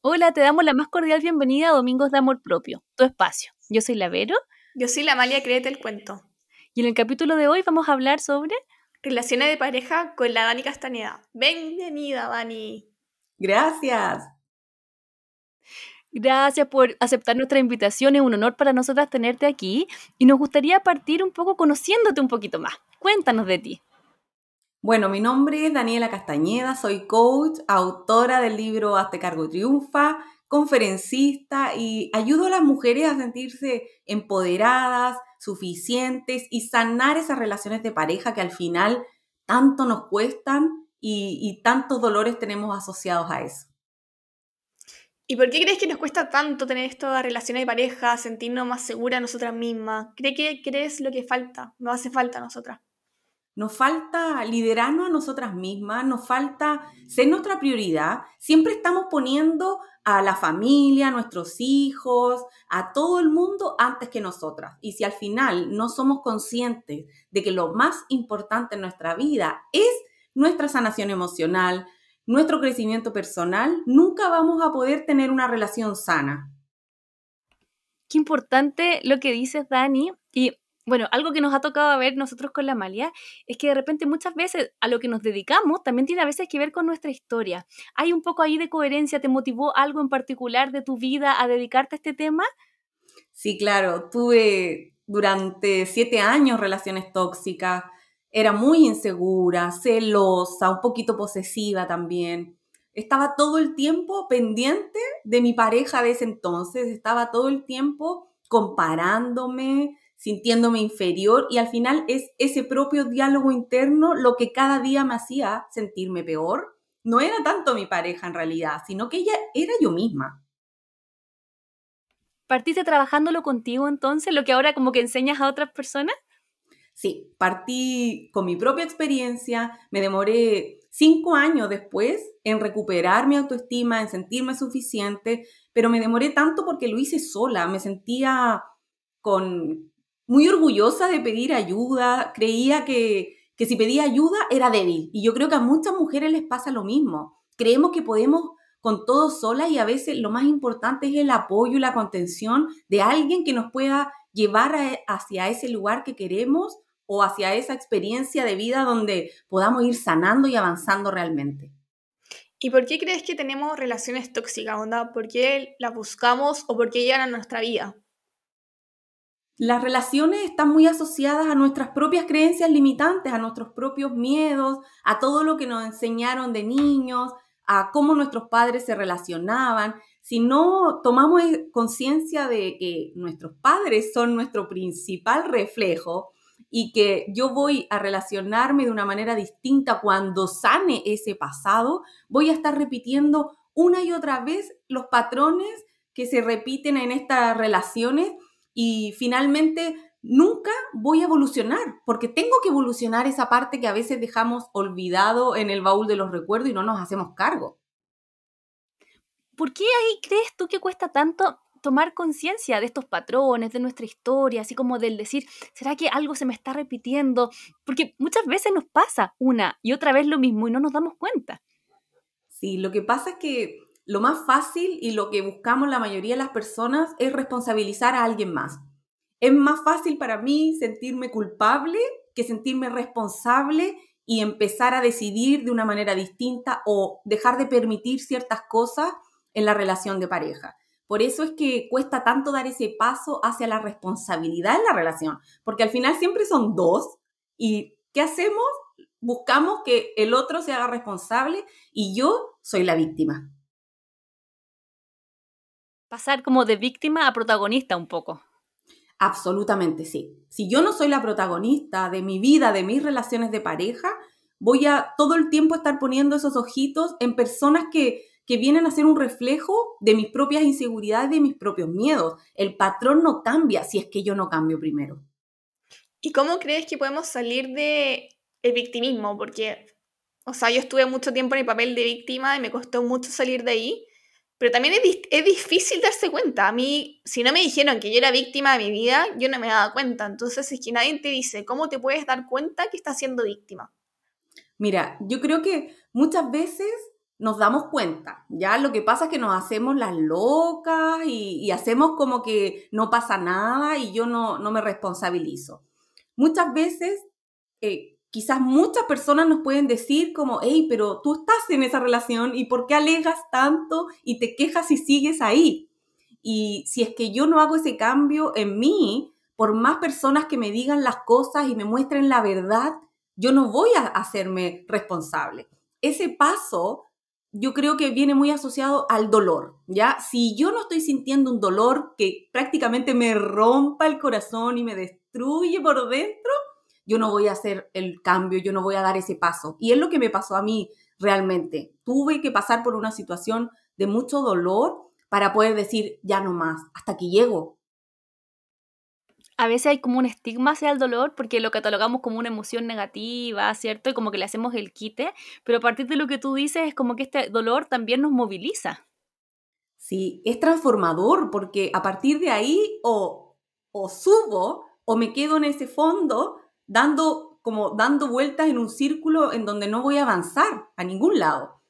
Hola, te damos la más cordial bienvenida a Domingos de Amor Propio, tu espacio. Yo soy la Vero. Yo soy la Amalia, créete el cuento. Y en el capítulo de hoy vamos a hablar sobre... Relaciones de pareja con la Dani Castañeda. Bienvenida, Dani. Gracias. Gracias por aceptar nuestra invitación. Es un honor para nosotras tenerte aquí y nos gustaría partir un poco conociéndote un poquito más. Cuéntanos de ti. Bueno, mi nombre es Daniela Castañeda, soy coach, autora del libro Hazte cargo triunfa, conferencista y ayudo a las mujeres a sentirse empoderadas, suficientes y sanar esas relaciones de pareja que al final tanto nos cuestan y, y tantos dolores tenemos asociados a eso. ¿Y por qué crees que nos cuesta tanto tener estas relaciones de pareja, sentirnos más seguras nosotras mismas? ¿Crees que crees lo que falta? ¿No hace falta a nosotras? Nos falta liderarnos a nosotras mismas, nos falta ser nuestra prioridad. Siempre estamos poniendo a la familia, a nuestros hijos, a todo el mundo antes que nosotras. Y si al final no somos conscientes de que lo más importante en nuestra vida es nuestra sanación emocional, nuestro crecimiento personal, nunca vamos a poder tener una relación sana. Qué importante lo que dices, Dani. Y bueno, algo que nos ha tocado ver nosotros con la Malia es que de repente muchas veces a lo que nos dedicamos también tiene a veces que ver con nuestra historia. ¿Hay un poco ahí de coherencia? ¿Te motivó algo en particular de tu vida a dedicarte a este tema? Sí, claro. Tuve durante siete años relaciones tóxicas era muy insegura, celosa, un poquito posesiva también. Estaba todo el tiempo pendiente de mi pareja de ese entonces, estaba todo el tiempo comparándome, sintiéndome inferior y al final es ese propio diálogo interno lo que cada día me hacía sentirme peor. No era tanto mi pareja en realidad, sino que ella era yo misma. ¿Partiste trabajándolo contigo entonces, lo que ahora como que enseñas a otras personas? Sí, partí con mi propia experiencia, me demoré cinco años después en recuperar mi autoestima, en sentirme suficiente, pero me demoré tanto porque lo hice sola, me sentía con muy orgullosa de pedir ayuda, creía que, que si pedía ayuda era débil y yo creo que a muchas mujeres les pasa lo mismo. Creemos que podemos con todo sola y a veces lo más importante es el apoyo y la contención de alguien que nos pueda llevar hacia ese lugar que queremos o hacia esa experiencia de vida donde podamos ir sanando y avanzando realmente. ¿Y por qué crees que tenemos relaciones tóxicas, onda? ¿Por qué las buscamos o por qué llegan a nuestra vida? Las relaciones están muy asociadas a nuestras propias creencias limitantes, a nuestros propios miedos, a todo lo que nos enseñaron de niños, a cómo nuestros padres se relacionaban. Si no tomamos conciencia de que nuestros padres son nuestro principal reflejo, y que yo voy a relacionarme de una manera distinta cuando sane ese pasado, voy a estar repitiendo una y otra vez los patrones que se repiten en estas relaciones y finalmente nunca voy a evolucionar, porque tengo que evolucionar esa parte que a veces dejamos olvidado en el baúl de los recuerdos y no nos hacemos cargo. ¿Por qué ahí crees tú que cuesta tanto tomar conciencia de estos patrones, de nuestra historia, así como del decir, ¿será que algo se me está repitiendo? Porque muchas veces nos pasa una y otra vez lo mismo y no nos damos cuenta. Sí, lo que pasa es que lo más fácil y lo que buscamos la mayoría de las personas es responsabilizar a alguien más. Es más fácil para mí sentirme culpable que sentirme responsable y empezar a decidir de una manera distinta o dejar de permitir ciertas cosas en la relación de pareja. Por eso es que cuesta tanto dar ese paso hacia la responsabilidad en la relación, porque al final siempre son dos y ¿qué hacemos? Buscamos que el otro se haga responsable y yo soy la víctima. Pasar como de víctima a protagonista un poco. Absolutamente sí. Si yo no soy la protagonista de mi vida, de mis relaciones de pareja, voy a todo el tiempo estar poniendo esos ojitos en personas que que vienen a ser un reflejo de mis propias inseguridades, de mis propios miedos. El patrón no cambia si es que yo no cambio primero. ¿Y cómo crees que podemos salir de el victimismo? Porque, o sea, yo estuve mucho tiempo en el papel de víctima y me costó mucho salir de ahí, pero también es, es difícil darse cuenta. A mí, si no me dijeron que yo era víctima de mi vida, yo no me daba cuenta. Entonces, es que nadie te dice cómo te puedes dar cuenta que estás siendo víctima. Mira, yo creo que muchas veces nos damos cuenta. Ya lo que pasa es que nos hacemos las locas y, hacemos como que no pasa nada y yo no, no me responsabilizo. Muchas veces, eh, quizás muchas personas nos pueden decir como, hey, pero tú estás en esa relación y ¿por qué alegas tanto y te quejas y sigues ahí? Y si es que yo no hago ese cambio en mí, por más personas que me digan las cosas y me muestren la verdad, yo no voy a hacerme responsable. Ese paso yo creo que viene muy asociado al dolor, ¿ya? Si yo no estoy sintiendo un dolor que prácticamente me rompa el corazón y me destruye por dentro, yo no voy a hacer el cambio, yo no voy a dar ese paso. Y es lo que me pasó a mí realmente. Tuve que pasar por una situación de mucho dolor para poder decir, ya no más, hasta aquí llego, a veces hay como un estigma hacia el dolor porque lo catalogamos como una emoción negativa, ¿cierto? Y como que le hacemos el quite, pero a partir de lo que tú dices es como que este dolor también nos moviliza. Sí, es transformador porque a partir de ahí o, o subo o me quedo en ese fondo dando como dando vueltas en un círculo en donde no voy a avanzar a ningún lado.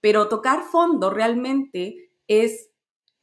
Pero tocar fondo realmente es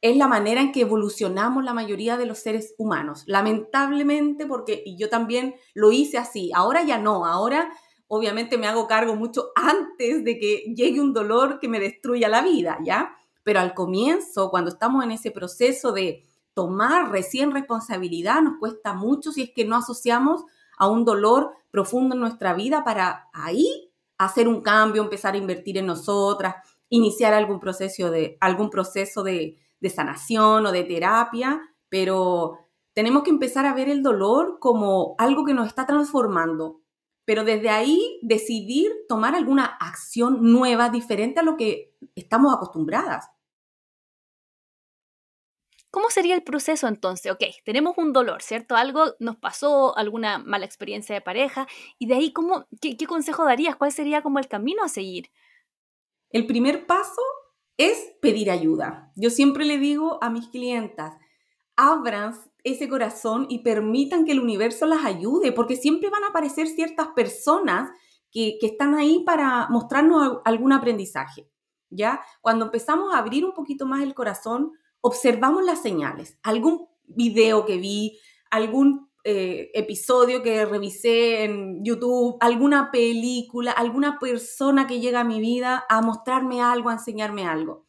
es la manera en que evolucionamos la mayoría de los seres humanos. Lamentablemente, porque y yo también lo hice así, ahora ya no, ahora obviamente me hago cargo mucho antes de que llegue un dolor que me destruya la vida, ¿ya? Pero al comienzo, cuando estamos en ese proceso de tomar recién responsabilidad, nos cuesta mucho si es que no asociamos a un dolor profundo en nuestra vida para ahí hacer un cambio, empezar a invertir en nosotras, iniciar algún proceso de, algún proceso de, sanación o de terapia, pero tenemos que empezar a ver el dolor como algo que nos está transformando, pero desde ahí decidir tomar alguna acción nueva, diferente a lo que estamos acostumbradas. ¿Cómo sería el proceso entonces? Ok, tenemos un dolor, ¿cierto? Algo nos pasó, alguna mala experiencia de pareja, y de ahí, ¿cómo, qué, qué consejo darías? ¿Cuál sería como el camino a seguir? El primer paso es pedir ayuda. Yo siempre le digo a mis clientas, abran ese corazón y permitan que el universo las ayude, porque siempre van a aparecer ciertas personas que, están ahí para mostrarnos algún aprendizaje. ¿Ya? Cuando empezamos a abrir un poquito más el corazón, observamos las señales. Algún video que vi, algún eh, episodio que revisé en YouTube, alguna película, alguna persona que llega a mi vida a mostrarme algo, a enseñarme algo.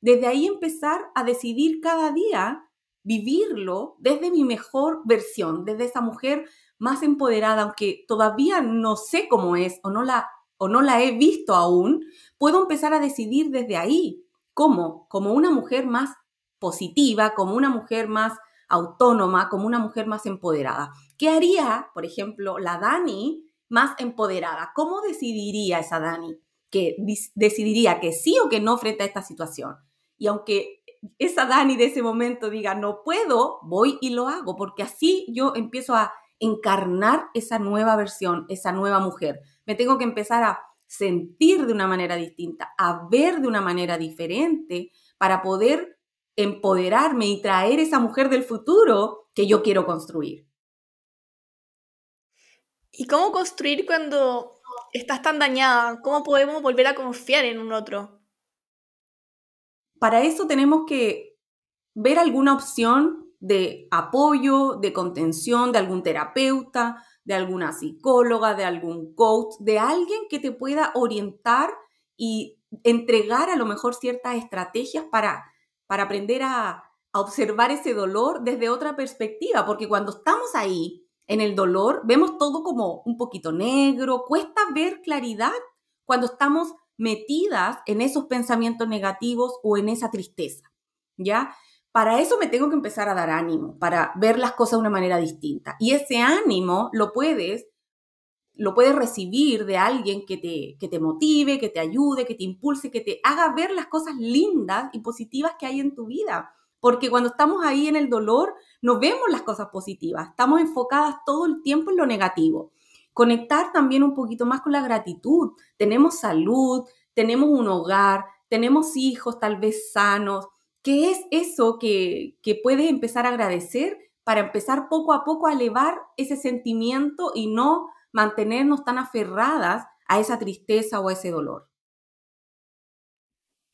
Desde ahí empezar a decidir cada día vivirlo desde mi mejor versión, desde esa mujer más empoderada, aunque todavía no sé cómo es o no la, o no la he visto aún, puedo empezar a decidir desde ahí. ¿Cómo? Como una mujer más positiva, como una mujer más autónoma, como una mujer más empoderada. ¿Qué haría, por ejemplo, la Dani más empoderada? ¿Cómo decidiría esa Dani? Que decidiría que sí o que no frente a esta situación. Y aunque esa Dani de ese momento diga, no puedo, voy y lo hago, porque así yo empiezo a encarnar esa nueva versión, esa nueva mujer. Me tengo que empezar a sentir de una manera distinta, a ver de una manera diferente para poder empoderarme y traer esa mujer del futuro que yo quiero construir. ¿Y cómo construir cuando estás tan dañada? ¿Cómo podemos volver a confiar en un otro? Para eso tenemos que ver alguna opción de apoyo, de contención, de algún terapeuta, de alguna psicóloga, de algún coach, de alguien que te pueda orientar y entregar a lo mejor ciertas estrategias para para aprender a, observar ese dolor desde otra perspectiva, porque cuando estamos ahí en el dolor, vemos todo como un poquito negro, cuesta ver claridad cuando estamos metidas en esos pensamientos negativos o en esa tristeza, ¿ya? Para eso me tengo que empezar a dar ánimo, para ver las cosas de una manera distinta. Y ese ánimo lo puedes lo puedes recibir de alguien que te, que te motive, que te ayude, que te impulse, que te haga ver las cosas lindas y positivas que hay en tu vida. Porque cuando estamos ahí en el dolor, no vemos las cosas positivas, estamos enfocadas todo el tiempo en lo negativo. Conectar también un poquito más con la gratitud. Tenemos salud, tenemos un hogar, tenemos hijos tal vez sanos. ¿Qué es eso que, que puedes empezar a agradecer para empezar poco a poco a elevar ese sentimiento y no mantenernos tan aferradas a esa tristeza o a ese dolor.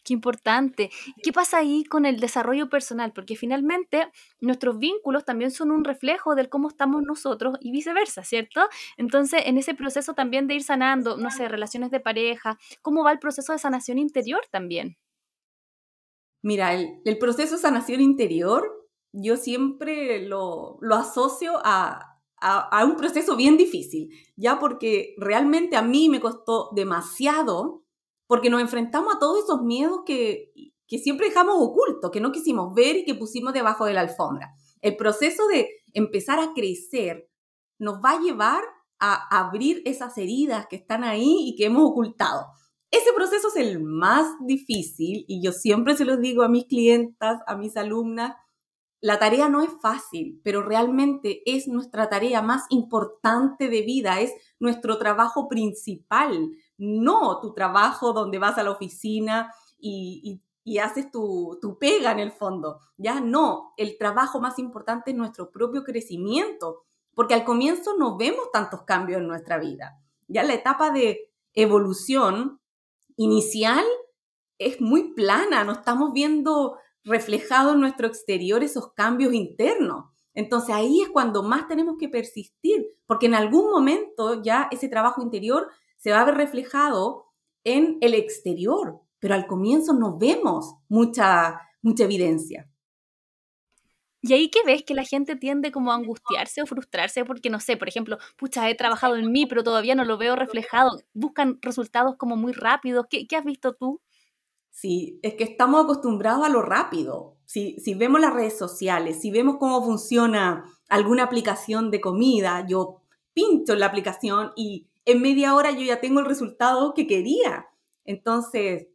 Qué importante. ¿Qué pasa ahí con el desarrollo personal? Porque finalmente nuestros vínculos también son un reflejo del cómo estamos nosotros y viceversa, ¿cierto? Entonces, en ese proceso también de ir sanando, no sé, relaciones de pareja, ¿cómo va el proceso de sanación interior también? Mira, el, proceso de sanación interior, yo siempre lo, asocio a, a, un proceso bien difícil, ya porque realmente a mí me costó demasiado porque nos enfrentamos a todos esos miedos que, que siempre dejamos ocultos, que no quisimos ver y que pusimos debajo de la alfombra. El proceso de empezar a crecer nos va a llevar a abrir esas heridas que están ahí y que hemos ocultado. Ese proceso es el más difícil y yo siempre se lo digo a mis clientas, a mis alumnas, la tarea no es fácil, pero realmente es nuestra tarea más importante de vida, es nuestro trabajo principal, no tu trabajo donde vas a la oficina y, haces tu, tu, pega en el fondo. Ya no, el trabajo más importante es nuestro propio crecimiento, porque al comienzo no vemos tantos cambios en nuestra vida. Ya la etapa de evolución inicial es muy plana, no estamos viendo reflejado en nuestro exterior esos cambios internos. Entonces ahí es cuando más tenemos que persistir, porque en algún momento ya ese trabajo interior se va a ver reflejado en el exterior, pero al comienzo no vemos mucha, mucha evidencia. Y ahí que ves que la gente tiende como a angustiarse o frustrarse porque, no sé, por ejemplo, pucha, he trabajado en mí, pero todavía no lo veo reflejado. Buscan resultados como muy rápidos. ¿Qué, qué has visto tú? Sí, es que estamos acostumbrados a lo rápido. Si, si vemos las redes sociales, si vemos cómo funciona alguna aplicación de comida, yo pincho la aplicación y en media hora yo ya tengo el resultado que quería. Entonces,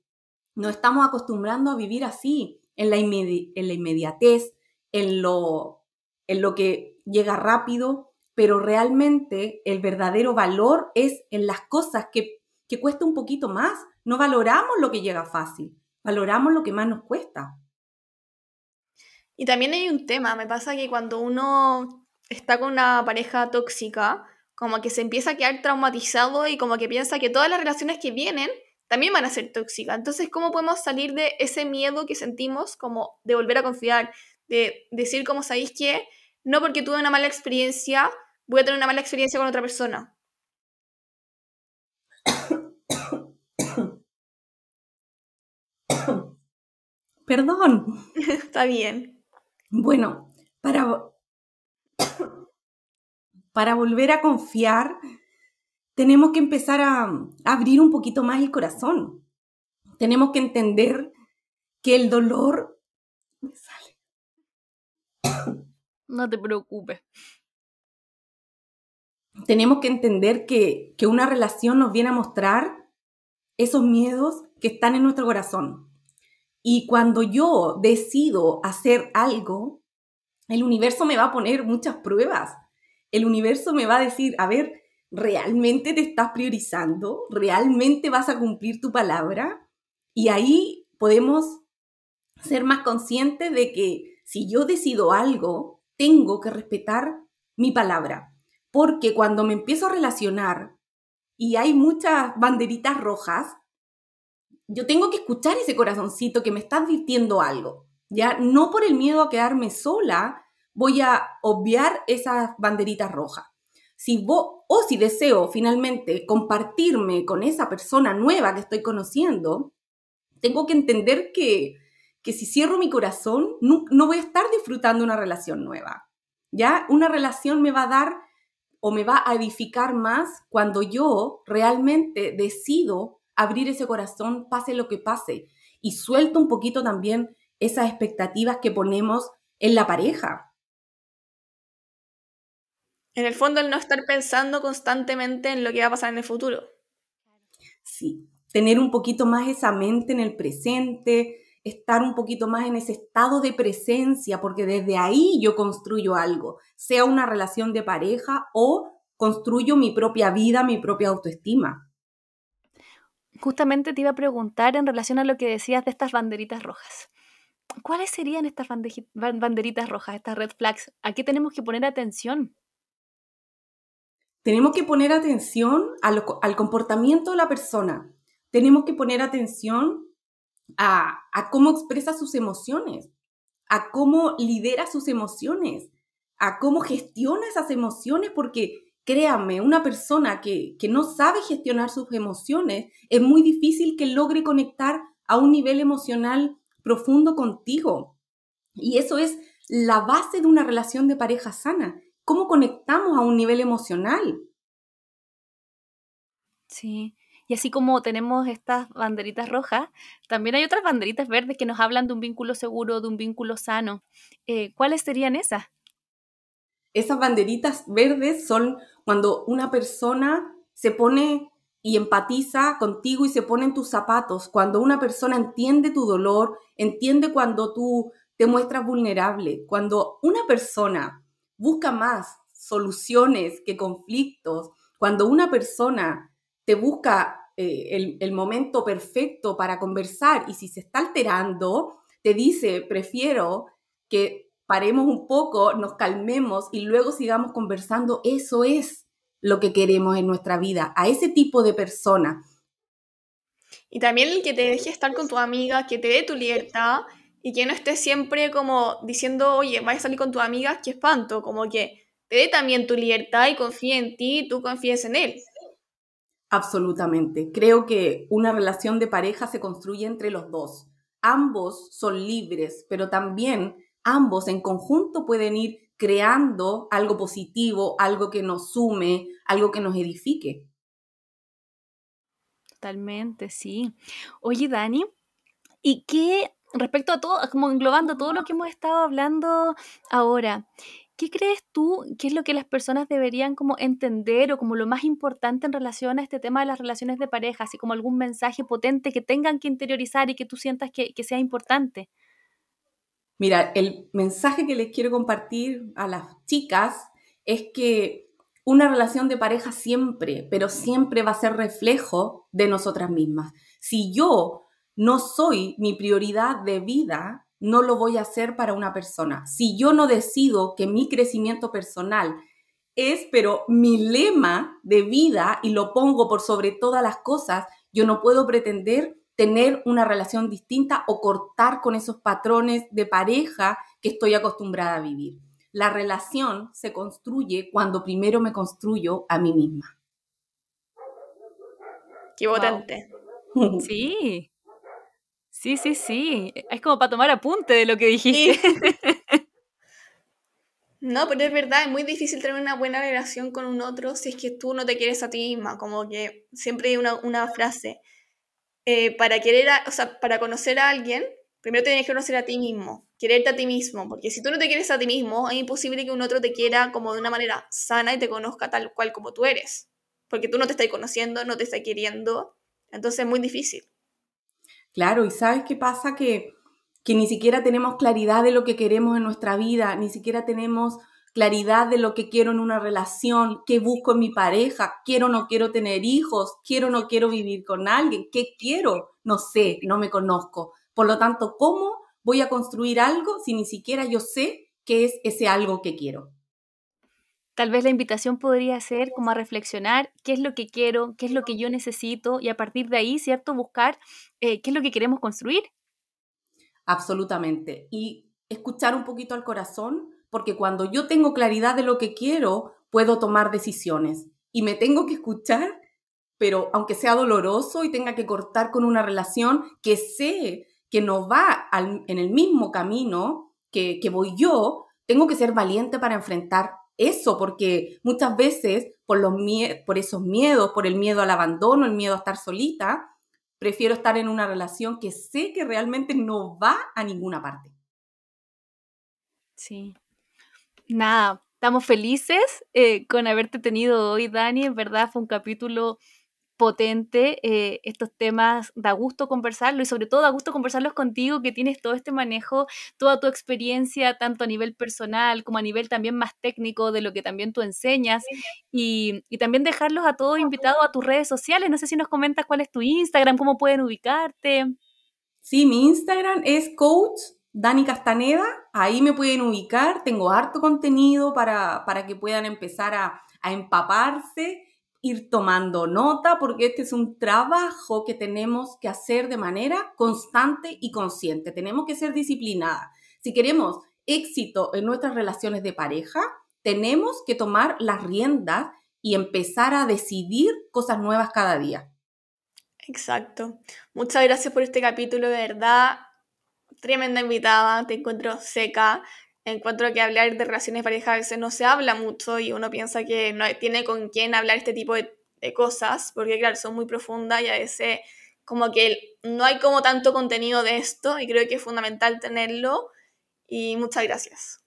nos estamos acostumbrando a vivir así, en la, en la inmediatez, en lo, en lo que llega rápido, pero realmente el verdadero valor es en las cosas que, que cuesta un poquito más no valoramos lo que llega fácil, valoramos lo que más nos cuesta. Y también hay un tema, me pasa que cuando uno está con una pareja tóxica, como que se empieza a quedar traumatizado y como que piensa que todas las relaciones que vienen también van a ser tóxicas. Entonces, ¿cómo podemos salir de ese miedo que sentimos como de volver a confiar, de decir como sabéis que no porque tuve una mala experiencia voy a tener una mala experiencia con otra persona? Perdón. Está bien. Bueno, para, para volver a confiar, tenemos que empezar a, abrir un poquito más el corazón. Tenemos que entender que el dolor me sale. No te preocupes. Tenemos que entender que, que una relación nos viene a mostrar esos miedos que están en nuestro corazón. Y cuando yo decido hacer algo, el universo me va a poner muchas pruebas. El universo me va a decir, a ver, ¿realmente te estás priorizando? ¿Realmente vas a cumplir tu palabra? Y ahí podemos ser más conscientes de que si yo decido algo, tengo que respetar mi palabra. Porque cuando me empiezo a relacionar y hay muchas banderitas rojas, yo tengo que escuchar ese corazoncito que me está advirtiendo algo. Ya no por el miedo a quedarme sola, voy a obviar esas banderitas rojas. Si vos, o si deseo finalmente compartirme con esa persona nueva que estoy conociendo, tengo que entender que, que si cierro mi corazón, no, no voy a estar disfrutando una relación nueva. Ya una relación me va a dar o me va a edificar más cuando yo realmente decido abrir ese corazón, pase lo que pase, y suelto un poquito también esas expectativas que ponemos en la pareja. En el fondo, el no estar pensando constantemente en lo que va a pasar en el futuro. Sí, tener un poquito más esa mente en el presente, estar un poquito más en ese estado de presencia, porque desde ahí yo construyo algo, sea una relación de pareja o construyo mi propia vida, mi propia autoestima justamente te iba a preguntar en relación a lo que decías de estas banderitas rojas. ¿Cuáles serían estas banderitas rojas, estas red flags? ¿A qué tenemos que poner atención? Tenemos que poner atención al comportamiento de la persona. Tenemos que poner atención a, a cómo expresa sus emociones, a cómo lidera sus emociones, a cómo gestiona esas emociones, porque créanme, una persona que, que no sabe gestionar sus emociones, es muy difícil que logre conectar a un nivel emocional profundo contigo. Y eso es la base de una relación de pareja sana. ¿Cómo conectamos a un nivel emocional? Sí. Y así como tenemos estas banderitas rojas, también hay otras banderitas verdes que nos hablan de un vínculo seguro, de un vínculo sano. Eh, ¿Cuáles serían esas? Esas banderitas verdes son cuando una persona se pone y empatiza contigo y se pone en tus zapatos, cuando una persona entiende tu dolor, entiende cuando tú te muestras vulnerable, cuando una persona busca más soluciones que conflictos, cuando una persona te busca eh, el, el momento perfecto para conversar y si se está alterando, te dice, prefiero que paremos un poco, nos calmemos y luego sigamos conversando, eso es lo que queremos en nuestra vida, a ese tipo de persona. Y también el que te deje estar con tu amiga, que te dé tu libertad y que no estés siempre como diciendo, oye, vaya a salir con tu amiga, qué espanto, como que te dé también tu libertad y confíe en ti y tú confíes en él. Absolutamente. Creo que una relación de pareja se construye entre los dos. Ambos son libres, pero también ambos en conjunto pueden ir creando algo positivo, algo que nos sume, algo que nos edifique. Totalmente, sí. Oye, Dani, ¿y qué respecto a todo, como englobando todo lo que hemos estado hablando ahora? ¿Qué crees tú que es lo que las personas deberían como entender o como lo más importante en relación a este tema de las relaciones de pareja, así como algún mensaje potente que tengan que interiorizar y que tú sientas que, que sea importante? Mira, el mensaje que les quiero compartir a las chicas es que una relación de pareja siempre, pero siempre va a ser reflejo de nosotras mismas. Si yo no soy mi prioridad de vida, no lo voy a hacer para una persona. Si yo no decido que mi crecimiento personal es, pero mi lema de vida y lo pongo por sobre todas las cosas, yo no puedo pretender tener una relación distinta o cortar con esos patrones de pareja que estoy acostumbrada a vivir. La relación se construye cuando primero me construyo a mí misma. Qué potente. Sí. Sí, sí, sí. Es como para tomar apunte de lo que dijiste. No, pero es verdad, es muy difícil tener una buena relación con un otro si es que tú no te quieres a ti misma. Como que siempre hay una, una frase, eh, para querer, o sea, para conocer a alguien, primero tienes que conocer a ti mismo, quererte a ti mismo, porque si tú no te quieres a ti mismo, es imposible que un otro te quiera como de una manera sana y te conozca tal cual como tú eres, porque tú no te estás conociendo, no te estás queriendo, entonces es muy difícil. Claro, y ¿sabes qué pasa? Que, que ni siquiera tenemos claridad de lo que queremos en nuestra vida, ni siquiera tenemos claridad de lo que quiero en una relación, qué busco en mi pareja, quiero o no quiero tener hijos, quiero o no quiero vivir con alguien, qué quiero, no sé, no me conozco. Por lo tanto, ¿cómo voy a construir algo si ni siquiera yo sé qué es ese algo que quiero? Tal vez la invitación podría ser como a reflexionar qué es lo que quiero, qué es lo que yo necesito y a partir de ahí, ¿cierto? Buscar eh, qué es lo que queremos construir. Absolutamente. Y escuchar un poquito al corazón, porque cuando yo tengo claridad de lo que quiero, puedo tomar decisiones y me tengo que escuchar, pero aunque sea doloroso y tenga que cortar con una relación que sé que no va en el mismo camino que, que voy yo, tengo que ser valiente para enfrentar eso, porque muchas veces por, los por esos miedos, por el miedo al abandono, el miedo a estar solita, prefiero estar en una relación que sé que realmente no va a ninguna parte. Sí, Nada, estamos felices eh, con haberte tenido hoy, Dani. En verdad fue un capítulo potente. Eh, estos temas da gusto conversarlo y sobre todo da gusto conversarlos contigo que tienes todo este manejo, toda tu experiencia, tanto a nivel personal como a nivel también más técnico de lo que también tú enseñas y, y también dejarlos a todos invitados a tus redes sociales. No sé si nos comentas cuál es tu Instagram, cómo pueden ubicarte. Sí, mi Instagram es coach Dani Castaneda, ahí me pueden ubicar, tengo harto contenido para, para que puedan empezar a, a empaparse. ir tomando nota porque este es un trabajo que tenemos que hacer de manera constante y consciente. Tenemos que ser disciplinadas. Si queremos éxito en nuestras relaciones de pareja, tenemos que tomar las riendas y empezar a decidir cosas nuevas cada día. Exacto. Muchas gracias por este capítulo, de verdad. Tremenda invitada, te encuentro seca. Encuentro que hablar de relaciones de pareja a veces no se habla mucho y uno piensa que no tiene con quién hablar este tipo de, de cosas, porque claro, son muy profundas y a veces como que no hay como tanto contenido de esto y creo que es fundamental tenerlo. Y muchas gracias.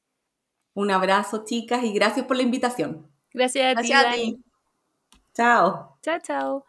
Un abrazo, chicas, y gracias por la invitación. Gracias a Gracias ti. a Dani. ti. Chao. Chao, chao.